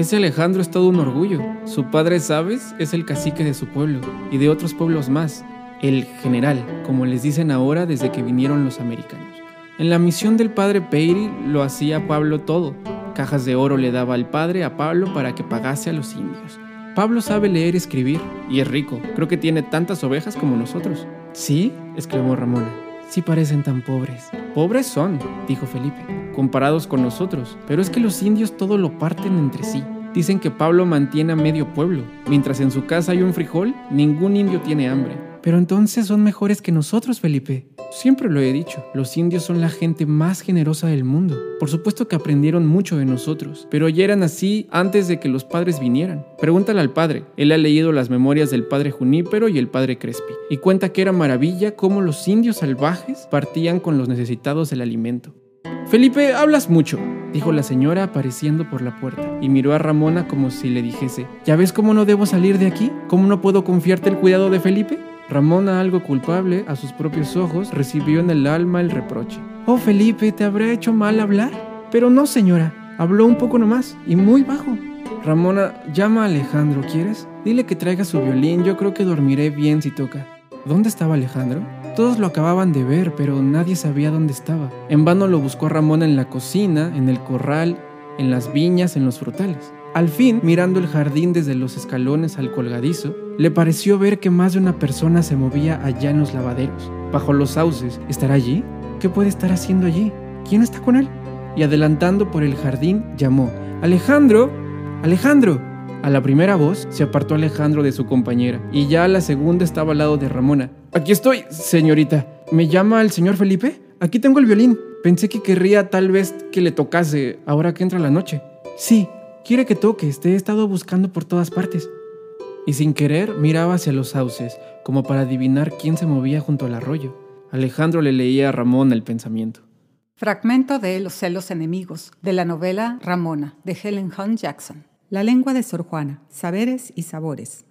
Ese Alejandro es todo un orgullo. Su padre, ¿sabes? Es el cacique de su pueblo y de otros pueblos más. El general, como les dicen ahora desde que vinieron los americanos. En la misión del padre Peiri lo hacía Pablo todo. Cajas de oro le daba al padre a Pablo para que pagase a los indios. Pablo sabe leer y escribir, y es rico. Creo que tiene tantas ovejas como nosotros. ¿Sí? exclamó Ramona. Sí parecen tan pobres. Pobres son, dijo Felipe, comparados con nosotros. Pero es que los indios todo lo parten entre sí. Dicen que Pablo mantiene a medio pueblo. Mientras en su casa hay un frijol, ningún indio tiene hambre. Pero entonces son mejores que nosotros, Felipe. Siempre lo he dicho, los indios son la gente más generosa del mundo. Por supuesto que aprendieron mucho de nosotros, pero ya eran así antes de que los padres vinieran. Pregúntale al padre, él ha leído las memorias del padre Junípero y el padre Crespi, y cuenta que era maravilla cómo los indios salvajes partían con los necesitados del alimento. Felipe, hablas mucho, dijo la señora apareciendo por la puerta, y miró a Ramona como si le dijese, ¿ya ves cómo no debo salir de aquí? ¿Cómo no puedo confiarte el cuidado de Felipe? Ramona, algo culpable a sus propios ojos, recibió en el alma el reproche. Oh, Felipe, ¿te habrá hecho mal hablar? Pero no, señora. Habló un poco nomás y muy bajo. Ramona, llama a Alejandro, ¿quieres? Dile que traiga su violín, yo creo que dormiré bien si toca. ¿Dónde estaba Alejandro? Todos lo acababan de ver, pero nadie sabía dónde estaba. En vano lo buscó Ramona en la cocina, en el corral, en las viñas, en los frutales. Al fin, mirando el jardín desde los escalones al colgadizo, le pareció ver que más de una persona se movía allá en los lavaderos, bajo los sauces. ¿Estará allí? ¿Qué puede estar haciendo allí? ¿Quién está con él? Y adelantando por el jardín, llamó, Alejandro, Alejandro. A la primera voz se apartó Alejandro de su compañera, y ya la segunda estaba al lado de Ramona. Aquí estoy, señorita. ¿Me llama el señor Felipe? Aquí tengo el violín. Pensé que querría tal vez que le tocase ahora que entra la noche. Sí, Quiere que toques, te he estado buscando por todas partes. Y sin querer miraba hacia los sauces, como para adivinar quién se movía junto al arroyo. Alejandro le leía a Ramona el pensamiento. Fragmento de Los celos enemigos, de la novela Ramona, de Helen Hunt Jackson. La lengua de Sor Juana, saberes y sabores.